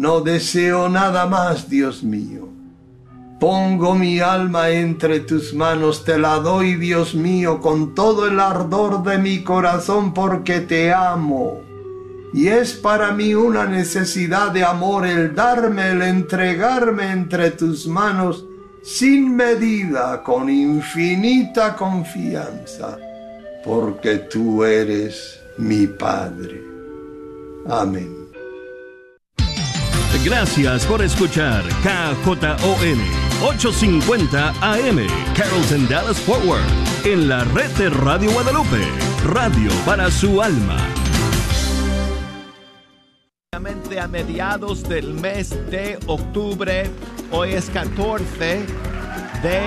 No deseo nada más, Dios mío. Pongo mi alma entre tus manos, te la doy, Dios mío, con todo el ardor de mi corazón, porque te amo. Y es para mí una necesidad de amor el darme, el entregarme entre tus manos sin medida, con infinita confianza, porque tú eres mi Padre. Amén. Gracias por escuchar KJON 850 AM Carrollton Dallas Forward en la red de Radio Guadalupe, radio para su alma. A mediados del mes de octubre, hoy es 14 de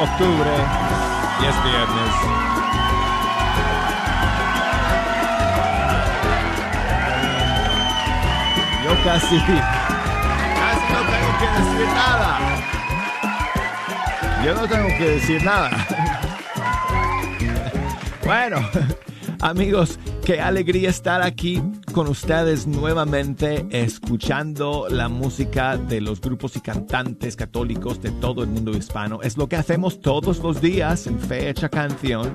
octubre y es viernes. Yo casi, casi no tengo que decir nada. Yo no tengo que decir nada. Bueno, amigos, qué alegría estar aquí con ustedes nuevamente escuchando la música de los grupos y cantantes católicos de todo el mundo hispano. Es lo que hacemos todos los días en Fecha Canción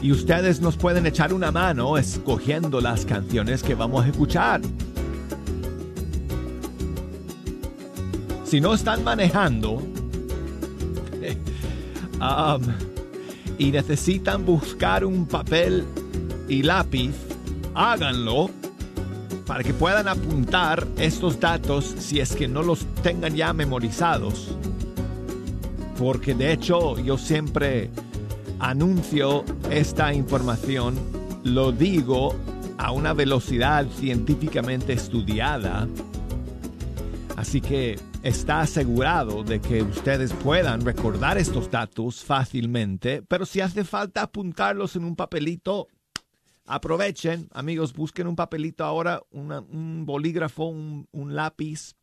y ustedes nos pueden echar una mano escogiendo las canciones que vamos a escuchar. Si no están manejando um, y necesitan buscar un papel y lápiz, háganlo para que puedan apuntar estos datos si es que no los tengan ya memorizados. Porque de hecho yo siempre anuncio esta información, lo digo a una velocidad científicamente estudiada, así que está asegurado de que ustedes puedan recordar estos datos fácilmente, pero si hace falta apuntarlos en un papelito, aprovechen, amigos, busquen un papelito ahora, un bolígrafo, un lápiz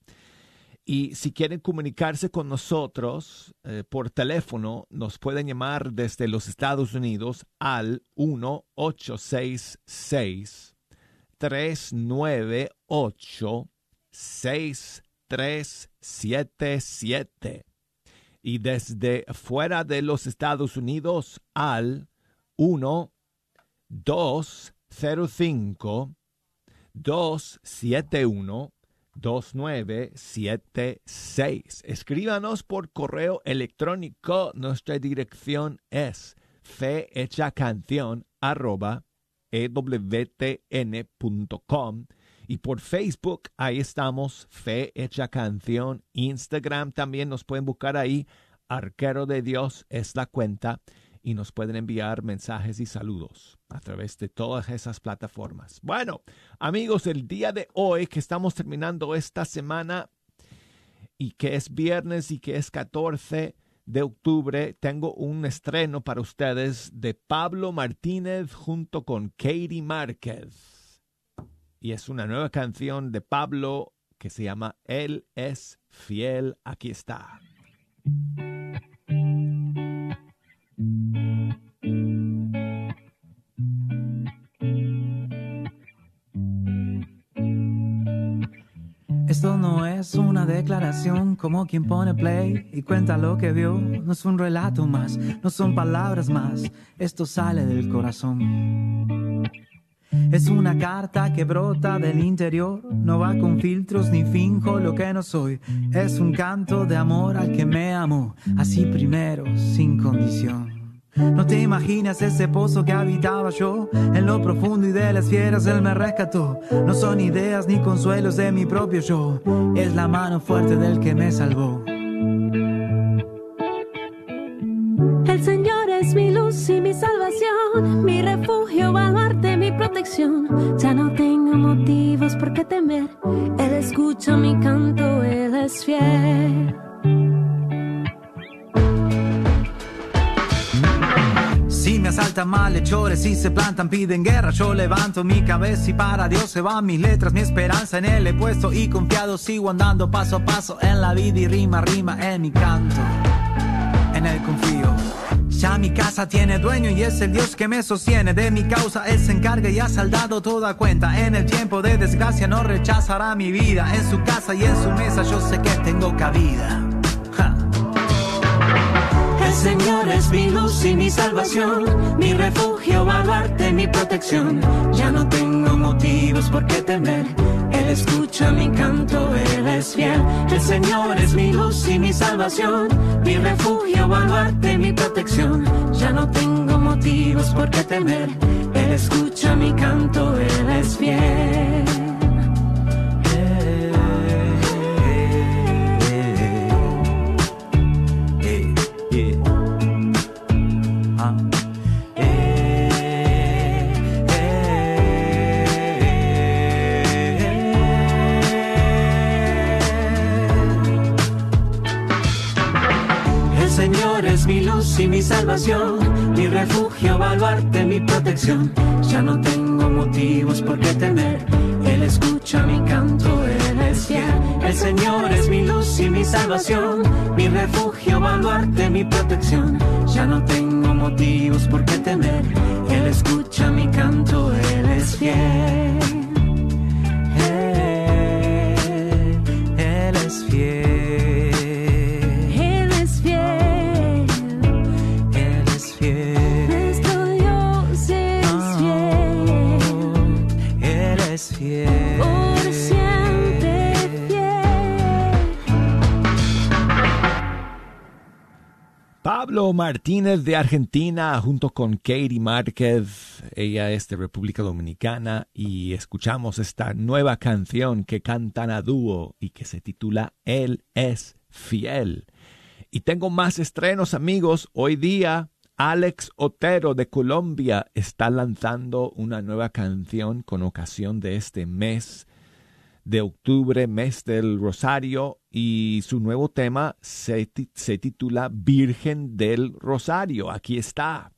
y si quieren comunicarse con nosotros eh, por teléfono, nos pueden llamar desde los Estados Unidos al 1-866-398-6377. Y desde fuera de los Estados Unidos al 1-205-271. 2976. Escríbanos por correo electrónico. Nuestra dirección es fehechacanción arroba ewtn.com y por Facebook ahí estamos Fe Hecha Canción, Instagram también nos pueden buscar ahí, Arquero de Dios es la cuenta y nos pueden enviar mensajes y saludos a través de todas esas plataformas. Bueno, amigos, el día de hoy que estamos terminando esta semana y que es viernes y que es 14 de octubre, tengo un estreno para ustedes de Pablo Martínez junto con Katie Márquez. Y es una nueva canción de Pablo que se llama Él es fiel. Aquí está. Esto no es una declaración como quien pone play y cuenta lo que vio. No es un relato más, no son palabras más. Esto sale del corazón. Es una carta que brota del interior, no va con filtros ni finjo lo que no soy. Es un canto de amor al que me amo, así primero, sin condición. No te imaginas ese pozo que habitaba yo, en lo profundo y de las fieras él me rescató. No son ideas ni consuelos de mi propio yo, es la mano fuerte del que me salvó. El Señor es mi luz y mi salvación, mi refugio, baluarte, mi protección. Ya no tengo motivos por qué temer, Malhechores y se plantan, piden guerra, yo levanto mi cabeza y para Dios se van mis letras, mi esperanza en él he puesto y confiado sigo andando paso a paso en la vida y rima, rima en mi canto, en él confío. Ya mi casa tiene dueño y es el Dios que me sostiene. De mi causa Él se encarga y ha saldado toda cuenta. En el tiempo de desgracia no rechazará mi vida. En su casa y en su mesa yo sé que tengo cabida. Señor es mi luz y mi salvación, mi refugio, baluarte, mi protección. Ya no tengo motivos por qué temer. Él escucha mi canto, Él es fiel. El Señor es mi luz y mi salvación, mi refugio, baluarte, mi protección. Ya no tengo motivos por qué temer. Él escucha mi canto, Él es fiel. Salvación, mi refugio, baluarte, mi protección. Ya no tengo motivos por qué temer. Él escucha mi canto, Él es fiel. El Señor es mi luz y mi salvación, mi refugio, baluarte, mi protección. Ya no tengo motivos por qué temer. Él escucha mi canto, Él es fiel. Martínez de Argentina junto con Katie Márquez, ella es de República Dominicana y escuchamos esta nueva canción que cantan a dúo y que se titula Él es fiel. Y tengo más estrenos amigos, hoy día Alex Otero de Colombia está lanzando una nueva canción con ocasión de este mes de octubre, mes del Rosario, y su nuevo tema se, se titula Virgen del Rosario. Aquí está.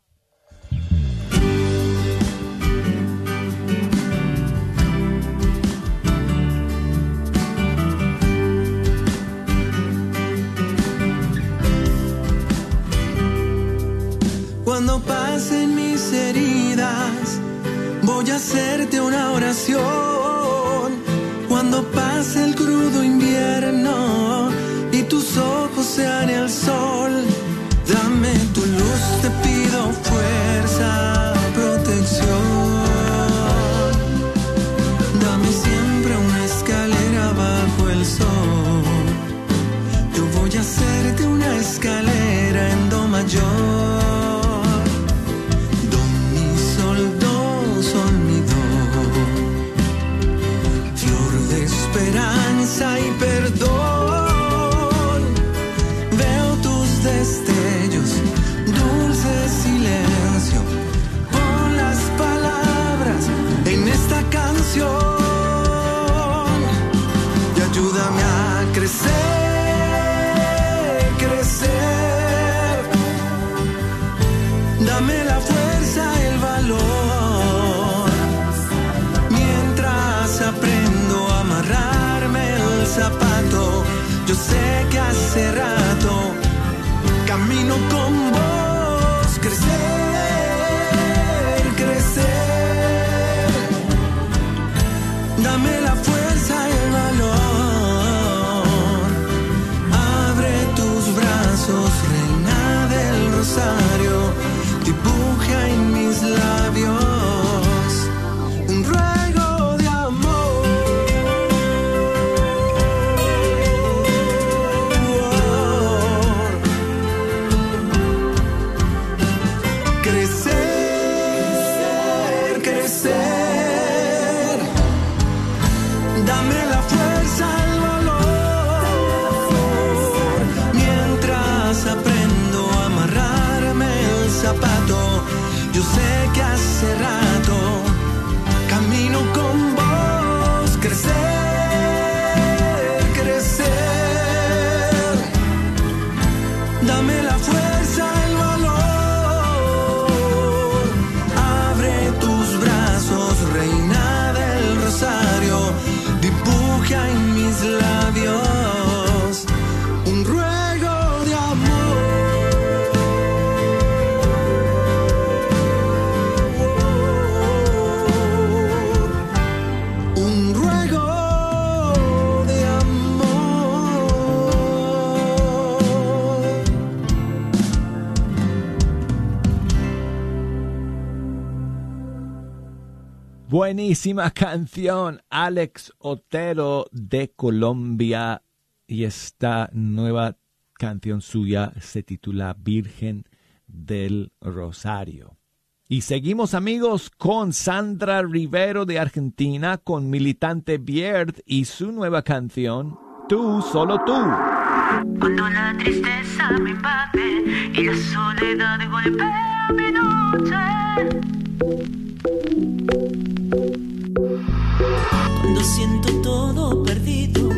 Cuando pasen mis heridas, voy a hacerte una oración cuando pase el crudo invierno y tus ojos sean el sol, dame tu luz, te pido fuerza, protección. Dame siempre una escalera bajo el sol. Yo voy a hacerte una escalera en do mayor. Y perdón. hace rato. Camino con vos, crecer, crecer. Dame la fuerza, el valor. Abre tus brazos, reina del rosario. Dibuja en mis labios. Buenísima canción, Alex Otero de Colombia. Y esta nueva canción suya se titula Virgen del Rosario. Y seguimos amigos con Sandra Rivero de Argentina, con Militante Bierd y su nueva canción, Tú, solo tú. Cuando la tristeza me y la soledad mi noche. Cuando siento todo perdido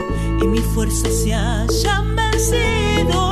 y mi fuerza se haya vencido.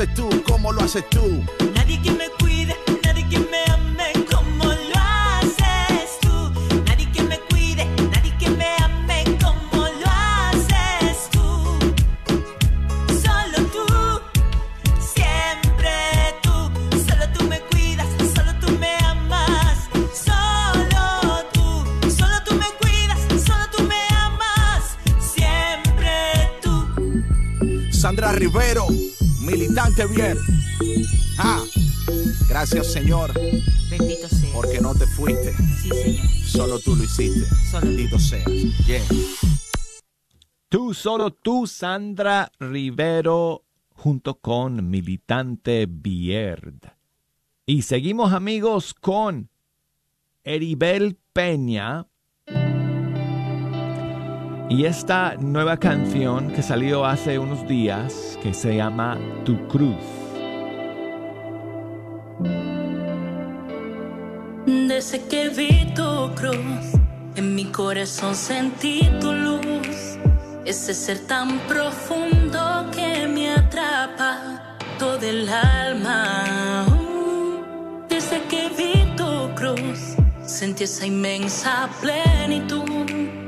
¿Cómo lo haces tú? ¿Cómo lo haces tú? Nadie que me cuide, nadie que me ame. ¿Cómo lo haces tú? Nadie que me cuide, nadie que me ame. ¿Cómo lo haces tú? Solo tú, siempre tú. Solo tú me cuidas, solo tú me amas. Solo tú, solo tú me cuidas, solo tú me amas. Siempre tú. Sandra Rivero, militante bien. Ah, gracias Señor, Bendito sea. porque no te fuiste. Sí, Señor. Solo tú lo hiciste. Solo tú. Bendito seas. Yeah. Tú, solo tú, Sandra Rivero, junto con Militante Bierd. Y seguimos amigos con Eribel Peña. Y esta nueva canción que salió hace unos días, que se llama Tu Cruz. Desde que vi tu cruz, en mi corazón sentí tu luz. Ese ser tan profundo que me atrapa todo el alma. Uh, Desde que vi tu cruz, sentí esa inmensa plenitud.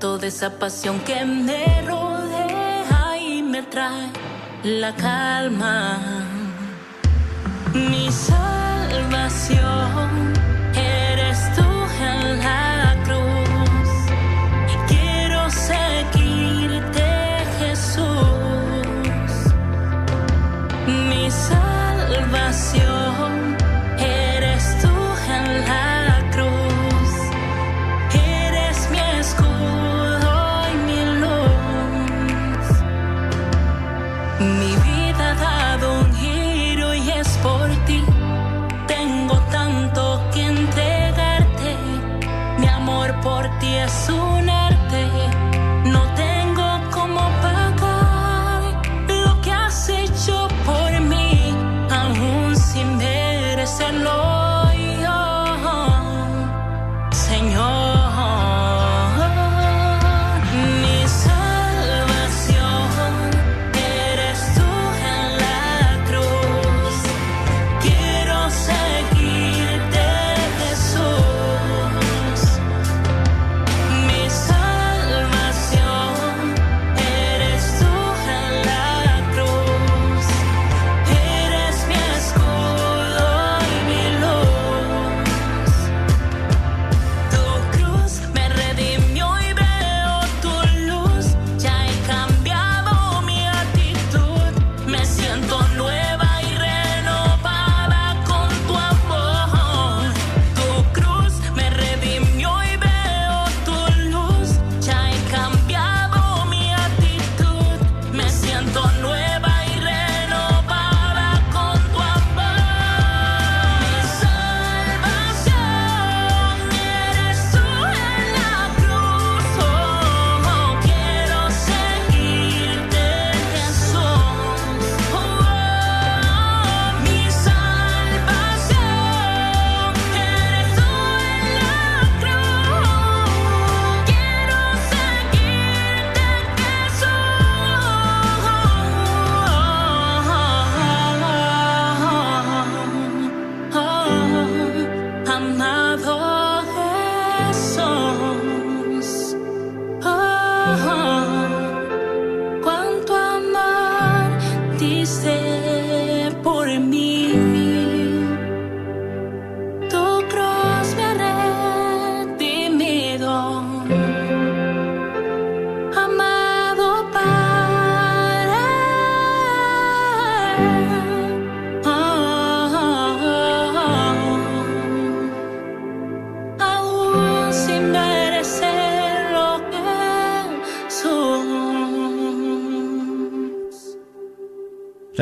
Toda esa pasión que me rodea y me trae la calma. Mi salvación eres tú en la cruz quiero seguirte Jesús. Mi salvación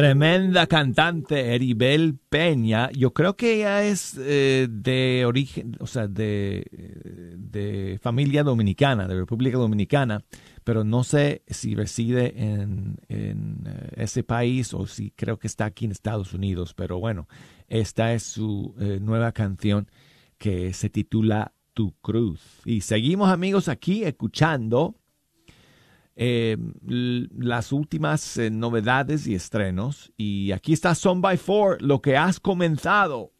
Tremenda cantante, Eribel Peña. Yo creo que ella es eh, de origen, o sea, de, de, familia dominicana, de República Dominicana, pero no sé si reside en, en eh, ese país o si creo que está aquí en Estados Unidos. Pero bueno, esta es su eh, nueva canción que se titula Tu Cruz. Y seguimos amigos aquí escuchando eh, las últimas eh, novedades y estrenos. Y aquí está Son by Four, lo que has comenzado.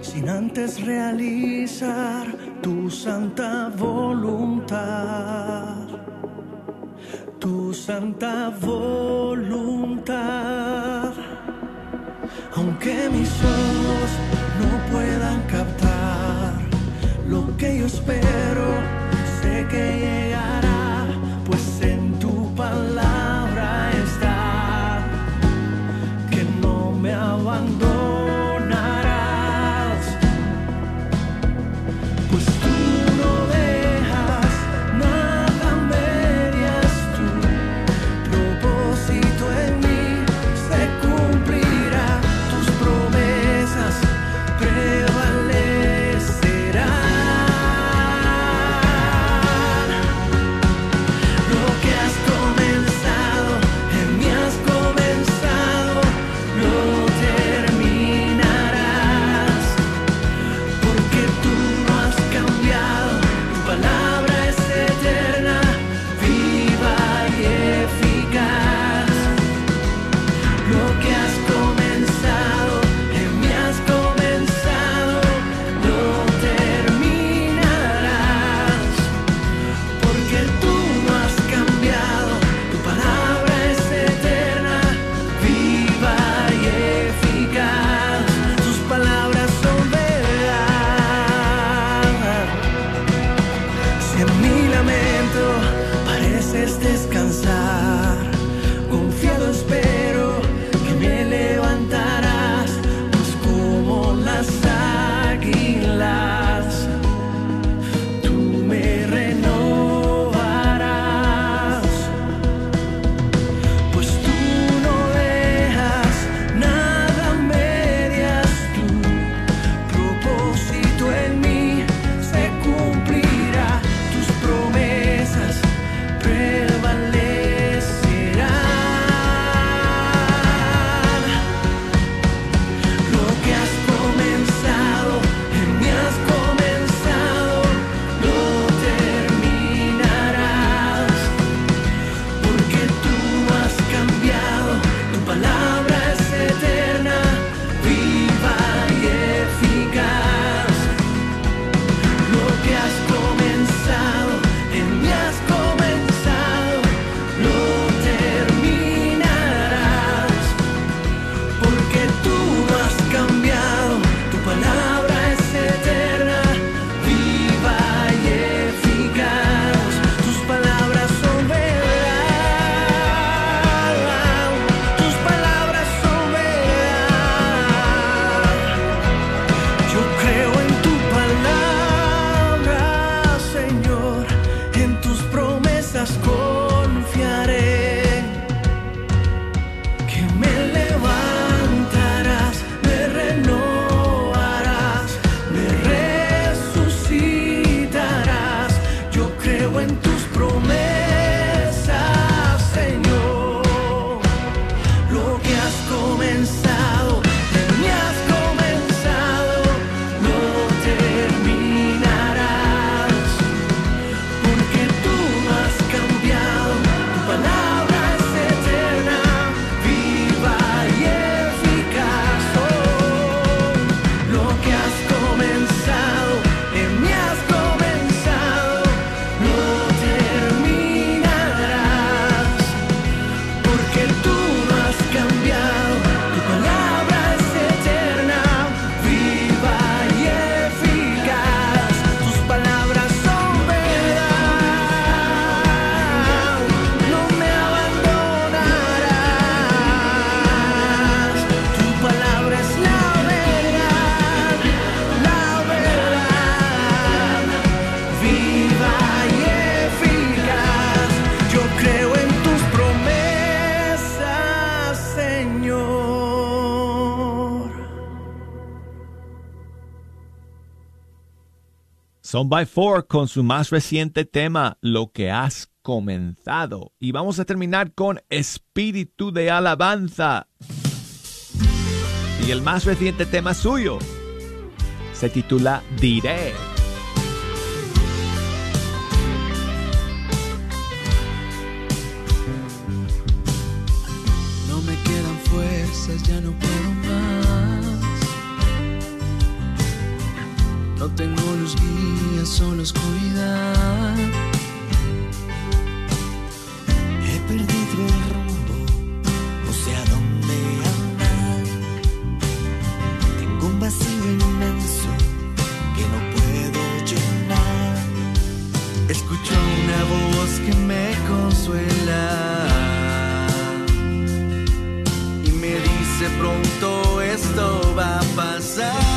Sin antes realizar tu santa voluntad. Tu santa voluntad. Aunque mis ojos no puedan captar lo que yo espero, sé que Son by Four con su más reciente tema, Lo que has comenzado. Y vamos a terminar con Espíritu de Alabanza. Y el más reciente tema suyo se titula Diré. No me quedan fuerzas, ya no puedo No tengo luz guía, solo oscuridad. He perdido el rumbo, no sé a dónde andar. Tengo un vacío inmenso que no puedo llenar. Escucho una voz que me consuela y me dice pronto esto va a pasar.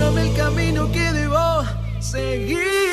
Muéstrame el camino que debo seguir.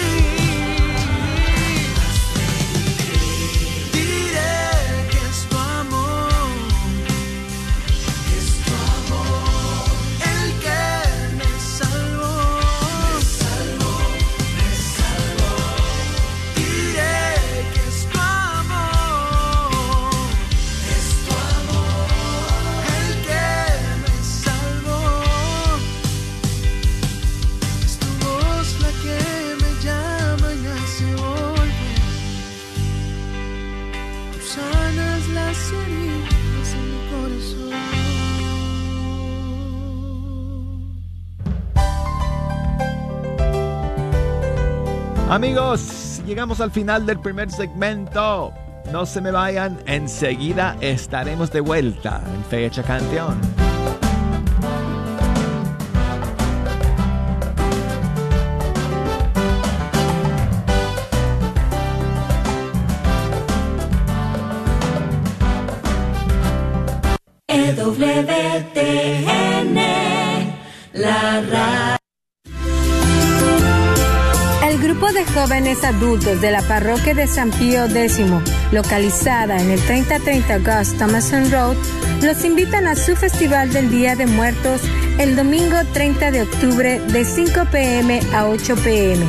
Amigos, llegamos al final del primer segmento. No se me vayan, enseguida estaremos de vuelta en Fecha Canción. EWTN, la radio. De jóvenes adultos de la parroquia de San Pío X, localizada en el 3030 Gus Thomason Road, los invitan a su Festival del Día de Muertos el domingo 30 de octubre de 5 pm a 8 pm.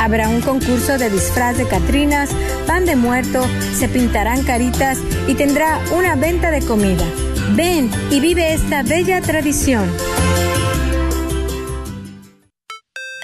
Habrá un concurso de disfraz de Catrinas, pan de muerto, se pintarán caritas y tendrá una venta de comida. Ven y vive esta bella tradición.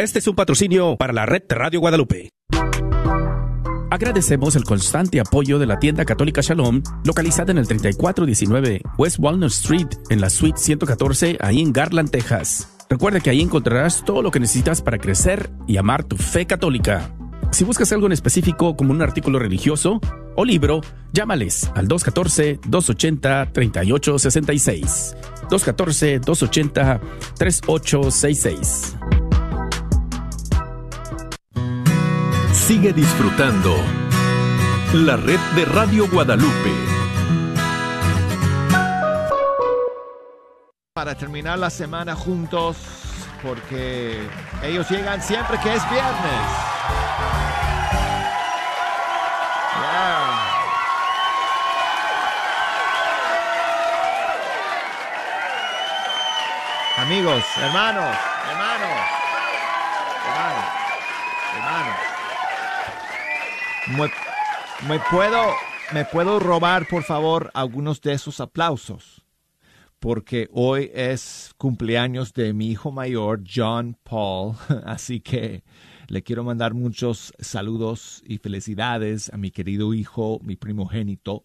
Este es un patrocinio para la red Radio Guadalupe. Agradecemos el constante apoyo de la tienda católica Shalom, localizada en el 3419 West Walnut Street, en la suite 114, ahí en Garland, Texas. Recuerda que ahí encontrarás todo lo que necesitas para crecer y amar tu fe católica. Si buscas algo en específico como un artículo religioso o libro, llámales al 214-280-3866. 214-280-3866. Sigue disfrutando la red de Radio Guadalupe. Para terminar la semana juntos, porque ellos llegan siempre que es viernes. Amigos, hermanos, hermanos. ¿Me, puedo, ¿Me puedo robar, por favor, algunos de esos aplausos? Porque hoy es cumpleaños de mi hijo mayor, John Paul, así que le quiero mandar muchos saludos y felicidades a mi querido hijo, mi primogénito,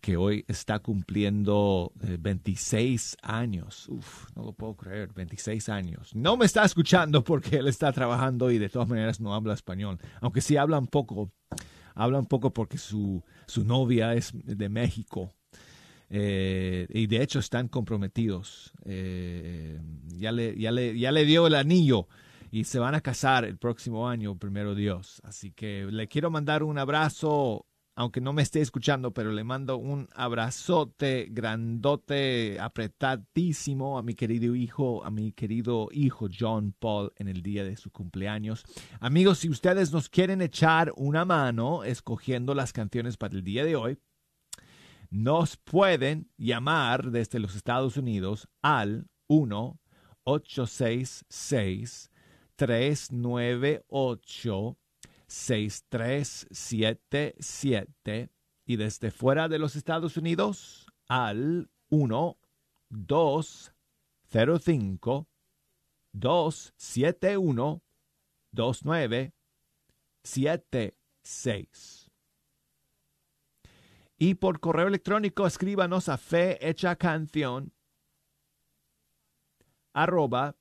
que hoy está cumpliendo 26 eh, años. Uf, no lo puedo creer, 26 años. No me está escuchando porque él está trabajando y de todas maneras no habla español, aunque sí habla un poco, habla un poco porque su, su novia es de México. Eh, y de hecho están comprometidos. Eh, ya, le, ya, le, ya le dio el anillo y se van a casar el próximo año, primero Dios. Así que le quiero mandar un abrazo aunque no me esté escuchando, pero le mando un abrazote grandote, apretadísimo a mi querido hijo, a mi querido hijo John Paul en el día de su cumpleaños. Amigos, si ustedes nos quieren echar una mano escogiendo las canciones para el día de hoy, nos pueden llamar desde los Estados Unidos al 1 866 398 6377 y desde fuera de los Estados Unidos al 1 205 271 2976. Y por correo electrónico escríbanos a fe hecha canción arroba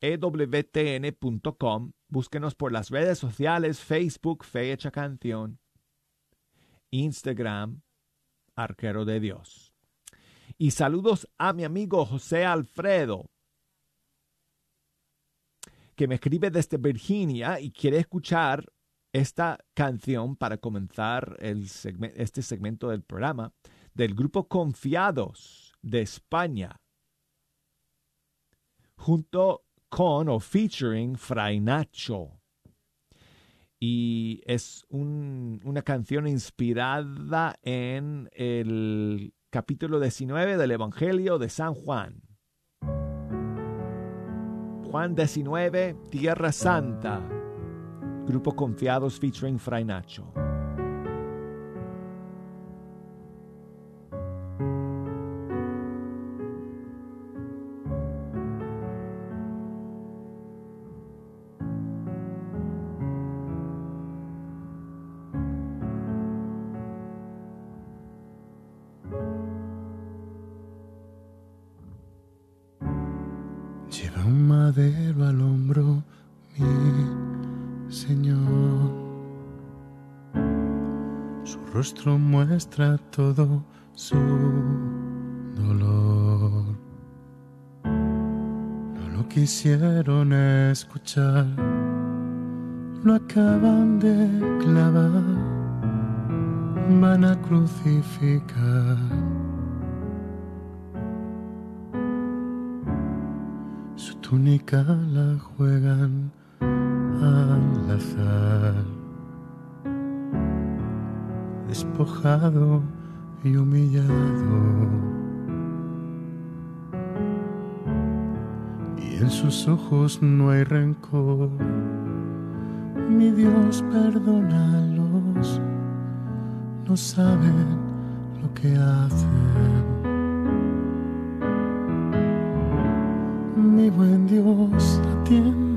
ewtn.com Búsquenos por las redes sociales, Facebook, Fecha Canción, Instagram, Arquero de Dios. Y saludos a mi amigo José Alfredo, que me escribe desde Virginia y quiere escuchar esta canción para comenzar el este segmento del programa del grupo Confiados de España, junto con o featuring Fray Nacho. Y es una canción inspirada en el capítulo 19 del Evangelio de San Juan. Juan 19, Tierra Santa. Grupo Confiados featuring Fray Nacho. Muestra todo su dolor. No lo quisieron escuchar, lo acaban de clavar, van a crucificar. Su túnica la juegan al azar despojado y humillado. Y en sus ojos no hay rencor. Mi Dios, perdónalos, no saben lo que hacen. Mi buen Dios, atiéndeme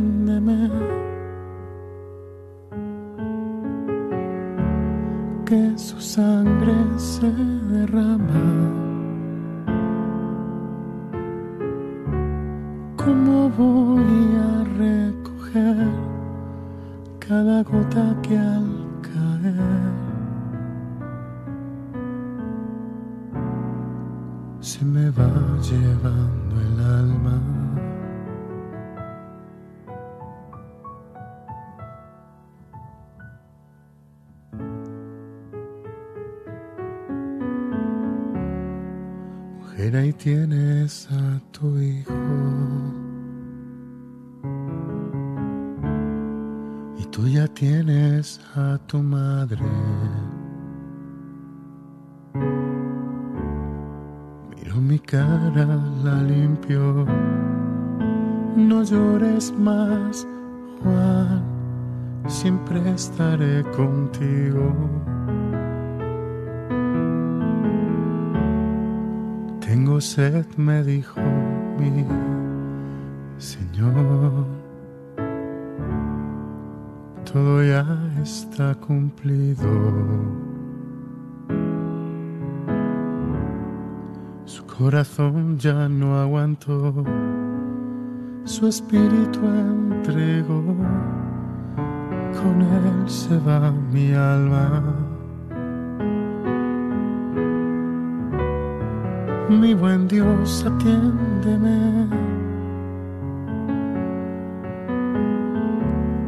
su sangre se derrama. ¿Cómo voy a recoger cada gota que al caer se me va llevando el alma? Ahí tienes a tu hijo. Y tú ya tienes a tu madre. Miro mi cara, la limpio No llores más, Juan, siempre estaré contigo. Sed, me dijo mi Señor. Todo ya está cumplido. Su corazón ya no aguantó, su espíritu entregó, con él se va mi alma. Mi buen Dios, atiéndeme.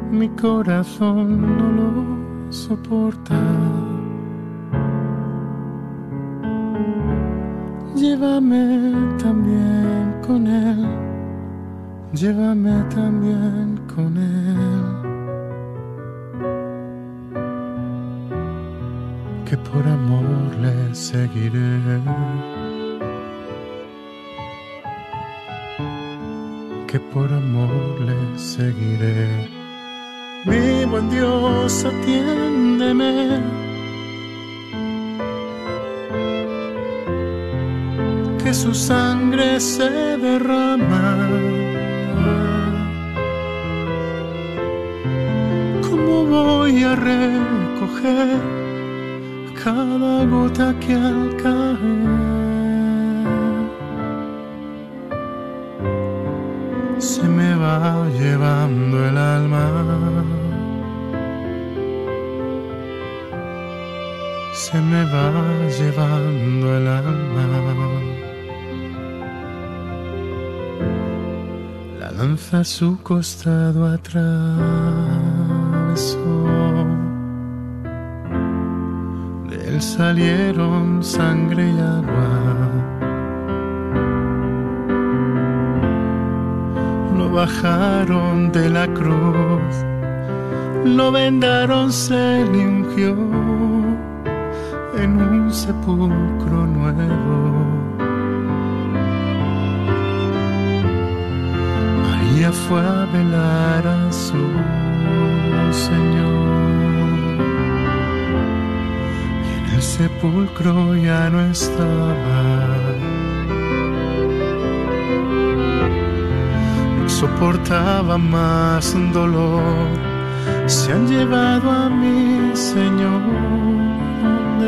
Mi corazón no lo soporta. Llévame también con él, llévame también con él. Que por amor le seguiré. Que por amor le seguiré. Mi buen Dios, atiéndeme. Que su sangre se derrama. ¿Cómo voy a recoger cada gota que al caer llevando el alma. La lanza su costado atravesó. De él salieron sangre y agua. Lo bajaron de la cruz, lo vendaron, se en un sepulcro nuevo. María fue a velar a su Señor y en el sepulcro ya no estaba. No soportaba más dolor, se han llevado a mi Señor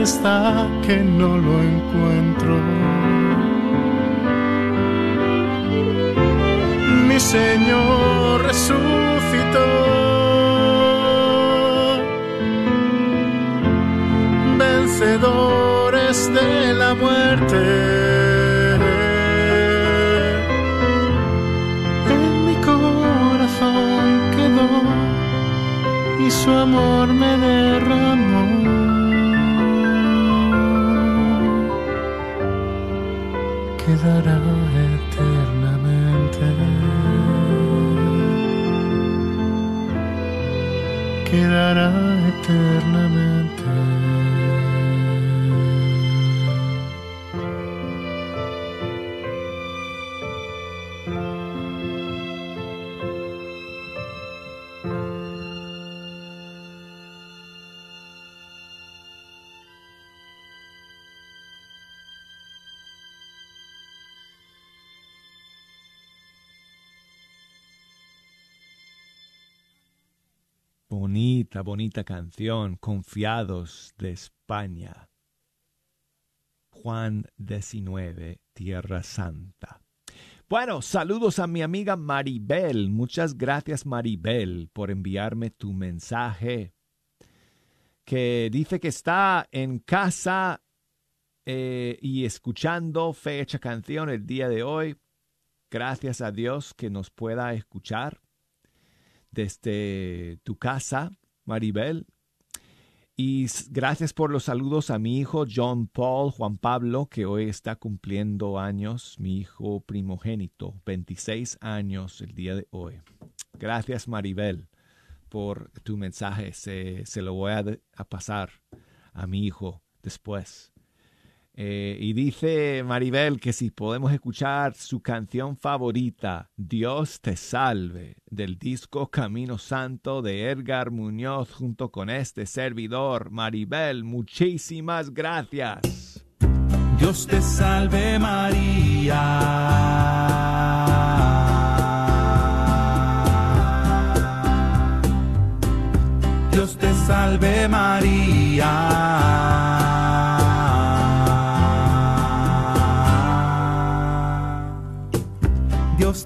¿Dónde está que no lo encuentro? Mi Señor resucitó. Vencedores de la muerte. Su amor me derramó. Eternamente. Bonita, bonita canción, Confiados de España. Juan 19, Tierra Santa. Bueno, saludos a mi amiga Maribel. Muchas gracias Maribel por enviarme tu mensaje que dice que está en casa eh, y escuchando fecha canción el día de hoy. Gracias a Dios que nos pueda escuchar desde tu casa, Maribel. Y gracias por los saludos a mi hijo John Paul Juan Pablo, que hoy está cumpliendo años, mi hijo primogénito, 26 años el día de hoy. Gracias Maribel por tu mensaje, se, se lo voy a, a pasar a mi hijo después. Eh, y dice Maribel que si podemos escuchar su canción favorita, Dios te salve, del disco Camino Santo de Edgar Muñoz junto con este servidor. Maribel, muchísimas gracias. Dios te salve María. Dios te salve María.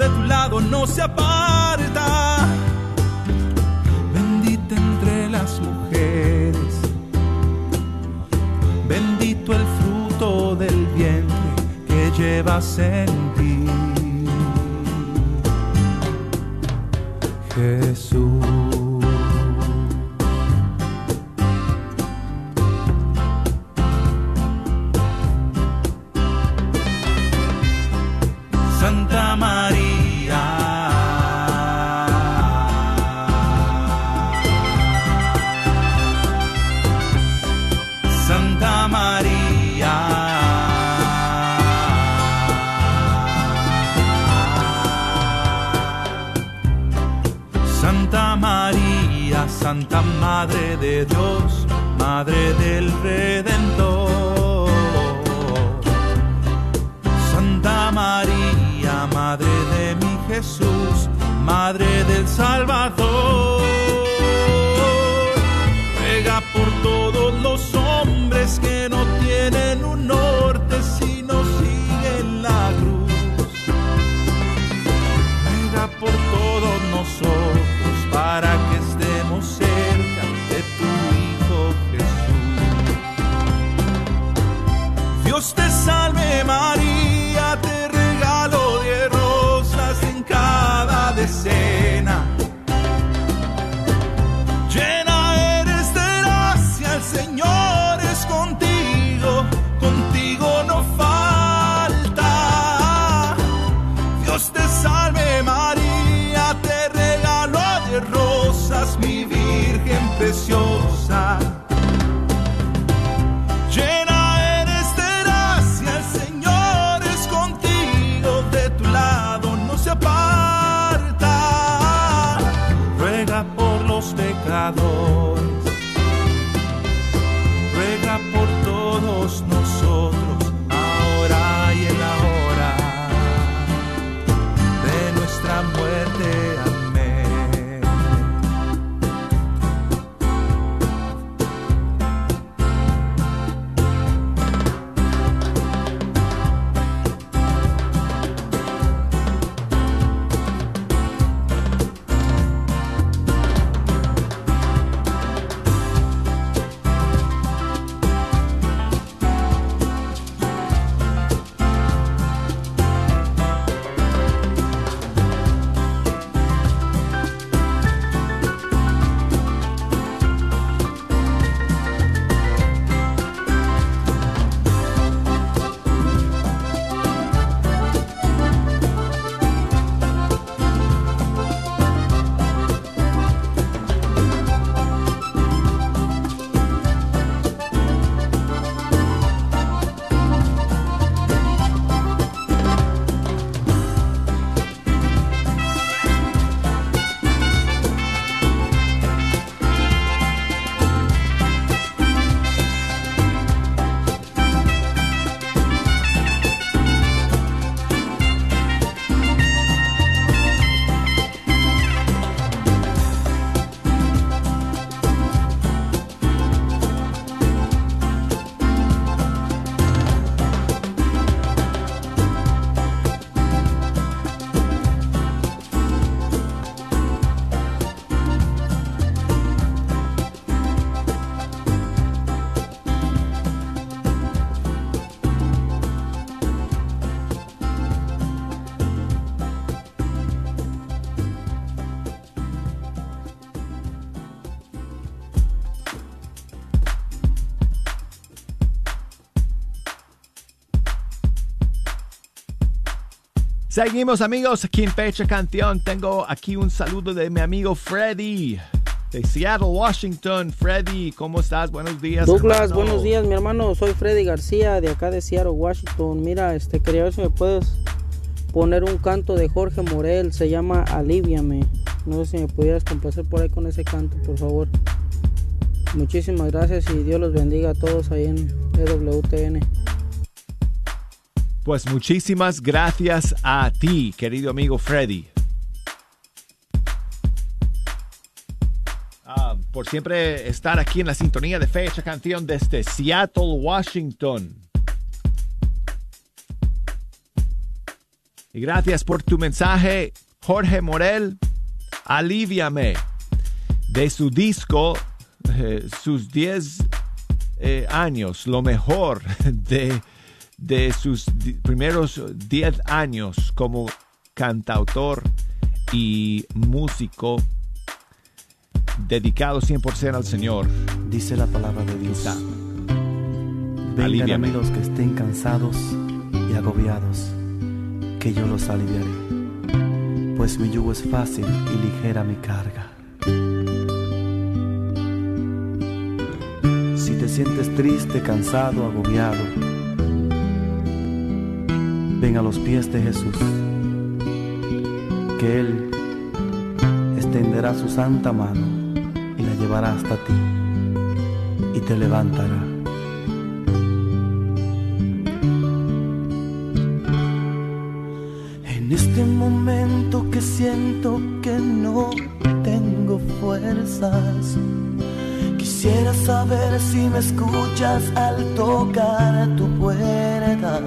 de tu lado no se aparta. Bendita entre las mujeres, bendito el fruto del vientre que llevas en Seguimos amigos aquí en Fecha Canción. Tengo aquí un saludo de mi amigo Freddy de Seattle, Washington. Freddy, ¿cómo estás? Buenos días. Douglas, hermano. buenos días, mi hermano. Soy Freddy García de acá de Seattle, Washington. Mira, este quería ver si me puedes poner un canto de Jorge Morel, se llama Aliviame. No sé si me pudieras complacer por ahí con ese canto, por favor. Muchísimas gracias y Dios los bendiga a todos ahí en EWTN. Pues muchísimas gracias a ti, querido amigo Freddy. Ah, por siempre estar aquí en la sintonía de Fecha Canción desde Seattle, Washington. Y gracias por tu mensaje, Jorge Morel. Aliviame. De su disco, eh, sus 10 eh, años, lo mejor de, de sus primeros 10 años como cantautor y músico dedicado 100% al Señor. Dice la palabra de Dios. Vengan a mí los que estén cansados y agobiados, que yo los aliviaré. Pues mi yugo es fácil y ligera mi carga. Si te sientes triste, cansado, agobiado, ven a los pies de Jesús, que Él extenderá su santa mano y la llevará hasta ti y te levantará. En este momento que siento que no tengo fuerzas, quisiera saber si me escuchas al tocar tu puerta.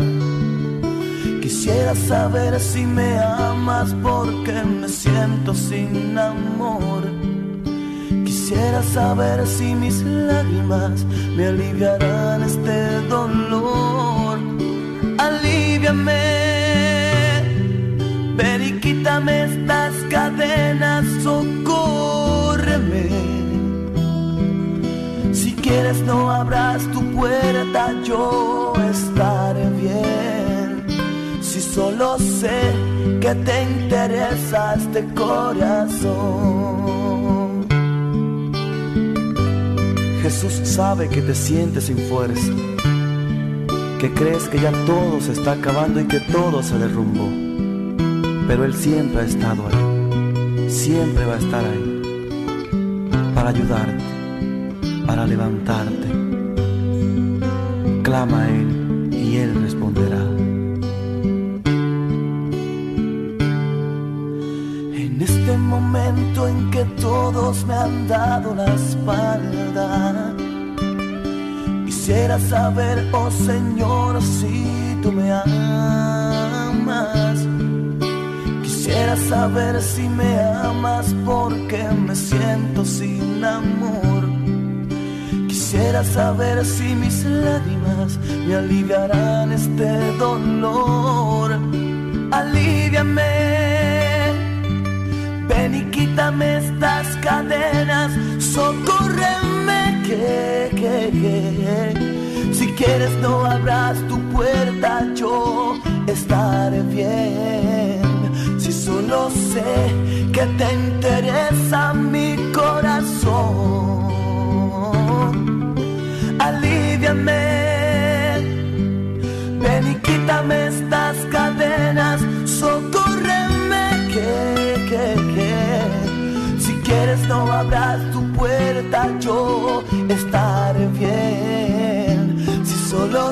Quisiera saber si me amas porque me siento sin amor. Quisiera saber si mis lágrimas me aliviarán este dolor. Aliviame, ven y quítame estas cadenas, socórreme. Si quieres no abras tu puerta, yo estaré bien. Solo sé que te interesa este corazón. Jesús sabe que te sientes sin fuerza, que crees que ya todo se está acabando y que todo se derrumbó. Pero Él siempre ha estado ahí, siempre va a estar ahí, para ayudarte, para levantarte. Clama a Él quisiera saber, oh Señor, si tú me amas. Quisiera saber si me amas porque me siento sin amor. Quisiera saber si mis lágrimas me aliviarán este dolor. Aliviame. Ven y quítame estas cadenas, socórreme que, que, que. Si quieres no abras tu puerta, yo estaré bien. Si solo sé que te interesa mi corazón, aliviame. Ven y quítame estas cadenas, socórreme que, que, que. Si quieres no abras tu puerta, yo estaré bien.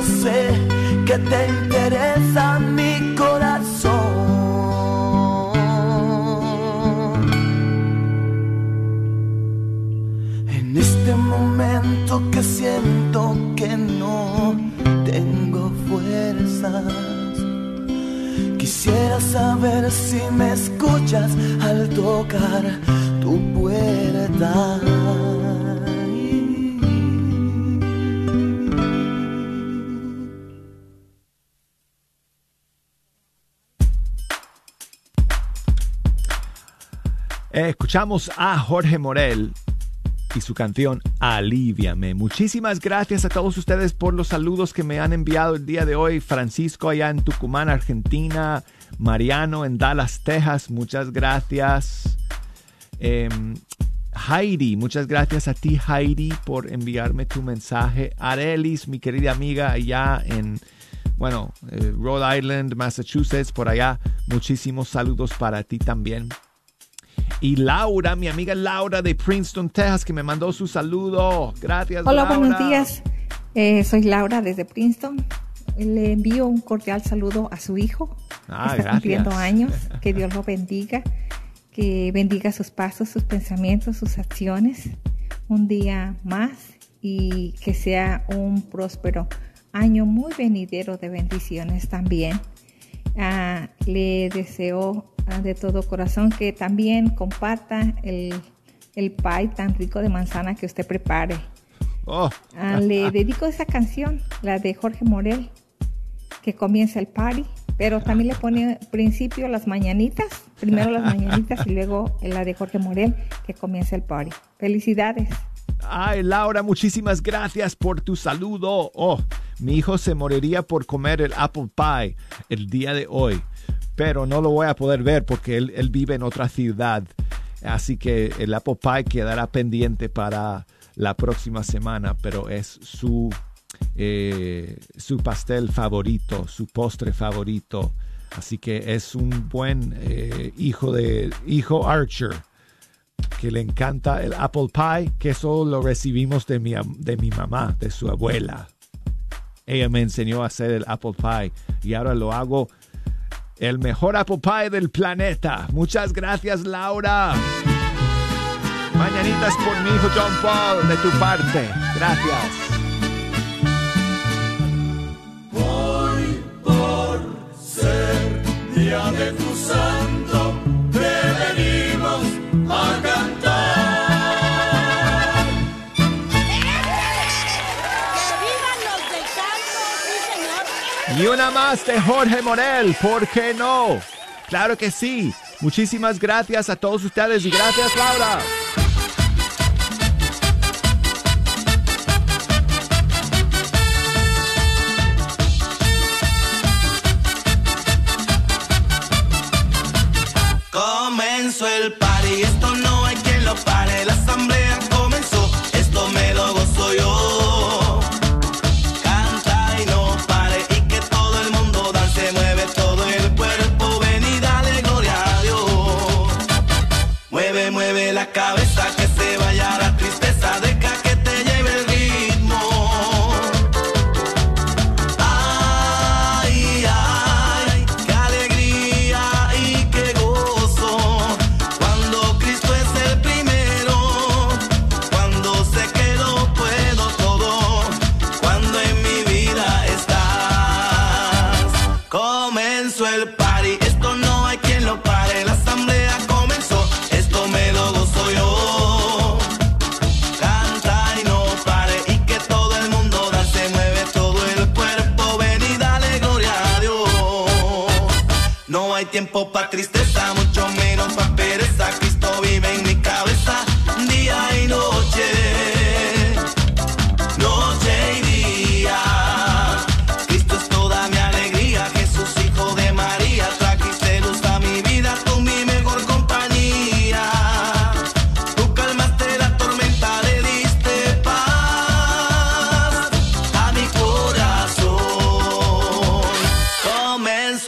Sé que te interesa mi corazón. En este momento que siento que no tengo fuerzas. Quisiera saber si me escuchas al tocar tu puerta. Eh, escuchamos a Jorge Morel y su canción Aliviame. Muchísimas gracias a todos ustedes por los saludos que me han enviado el día de hoy. Francisco allá en Tucumán, Argentina. Mariano en Dallas, Texas, muchas gracias. Em, Heidi, muchas gracias a ti Heidi por enviarme tu mensaje. Arelis, mi querida amiga allá en, bueno, eh, Rhode Island, Massachusetts, por allá, muchísimos saludos para ti también. Y Laura, mi amiga Laura de Princeton, Texas, que me mandó su saludo. Gracias. Hola, Laura. buenos días. Eh, soy Laura desde Princeton. Le envío un cordial saludo a su hijo. Ah, que está cumpliendo años. Que Dios lo bendiga. Que bendiga sus pasos, sus pensamientos, sus acciones. Un día más y que sea un próspero año muy venidero de bendiciones también. Ah, le deseo ah, de todo corazón que también comparta el, el pie tan rico de manzana que usted prepare. Oh. Ah, le dedico esa canción, la de Jorge Morel, que comienza el party, pero también le pone principio las mañanitas, primero las mañanitas y luego la de Jorge Morel, que comienza el party. Felicidades. Ay, Laura, muchísimas gracias por tu saludo. Oh, mi hijo se moriría por comer el apple pie el día de hoy, pero no lo voy a poder ver porque él, vive en otra ciudad. Así que el apple pie quedará pendiente para la próxima semana, pero es su, eh, su pastel favorito, su postre favorito. Así que es un buen eh, hijo de hijo Archer que le encanta el apple pie, que eso lo recibimos de mi, de mi mamá, de su abuela. Ella me enseñó a hacer el apple pie y ahora lo hago el mejor apple pie del planeta. Muchas gracias, Laura. Mañanitas por mi hijo John Paul, de tu parte. Gracias. Hoy por ser día de tu santo, Y una más de Jorge Morel, ¿por qué no? Claro que sí. Muchísimas gracias a todos ustedes y gracias, Laura. Comenzó el party, esto no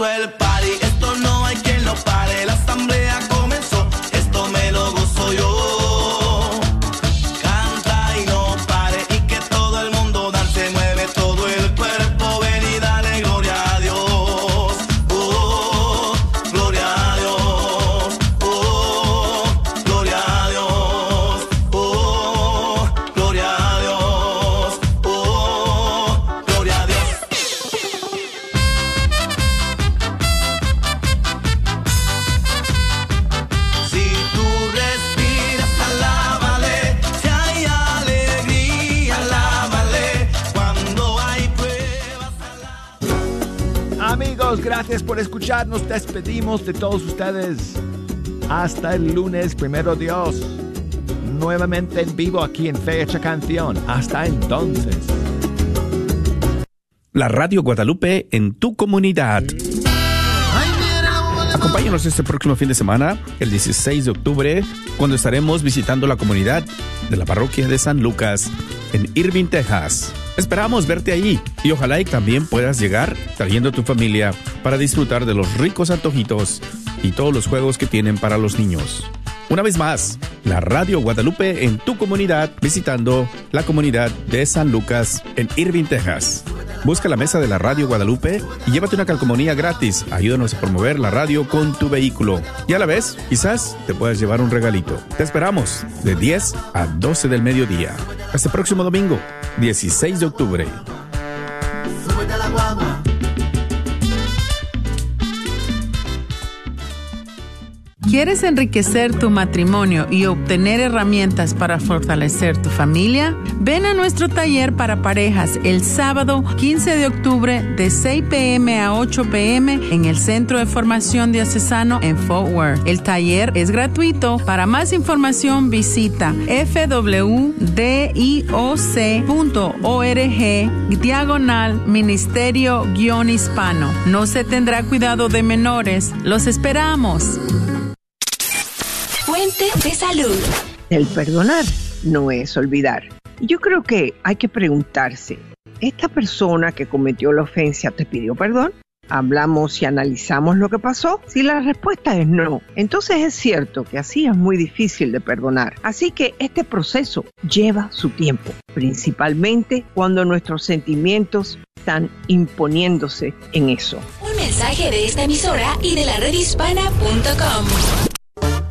Comenzó escuchar. Nos despedimos de todos ustedes. Hasta el lunes, primero Dios. Nuevamente en vivo aquí en Fecha Canción. Hasta entonces. La Radio Guadalupe en tu comunidad. Acompáñanos este próximo fin de semana, el 16 de octubre, cuando estaremos visitando la comunidad de la parroquia de San Lucas en Irving, Texas. Esperamos verte ahí y ojalá y también puedas llegar trayendo a tu familia para disfrutar de los ricos antojitos y todos los juegos que tienen para los niños. Una vez más, la Radio Guadalupe en tu comunidad, visitando la comunidad de San Lucas en Irving, Texas. Busca la mesa de la Radio Guadalupe y llévate una calcomanía gratis. Ayúdanos a promover la radio con tu vehículo. Y a la vez, quizás te puedas llevar un regalito. Te esperamos de 10 a 12 del mediodía. Hasta el próximo domingo, 16 de octubre. ¿Quieres enriquecer tu matrimonio y obtener herramientas para fortalecer tu familia? Ven a nuestro taller para parejas el sábado 15 de octubre de 6 pm a 8 pm en el Centro de Formación Diocesano en Fort Worth. El taller es gratuito. Para más información visita fwdioc.org diagonal ministerio guion hispano. No se tendrá cuidado de menores. Los esperamos. De salud. El perdonar no es olvidar. Yo creo que hay que preguntarse, ¿esta persona que cometió la ofensa te pidió perdón? Hablamos y analizamos lo que pasó. Si la respuesta es no, entonces es cierto que así es muy difícil de perdonar. Así que este proceso lleva su tiempo, principalmente cuando nuestros sentimientos están imponiéndose en eso. Un mensaje de esta emisora y de la redhispana.com.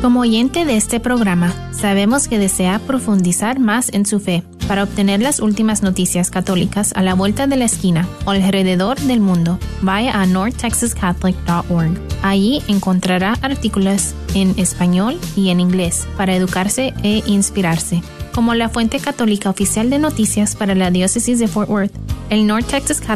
Como oyente de este programa, sabemos que desea profundizar más en su fe para obtener las últimas noticias católicas a la vuelta de la esquina o alrededor del mundo. Vaya a northtexascatholic.org. Allí encontrará artículos en español y en inglés para educarse e inspirarse. Como la fuente católica oficial de noticias para la diócesis de Fort Worth, el North Texas Catholic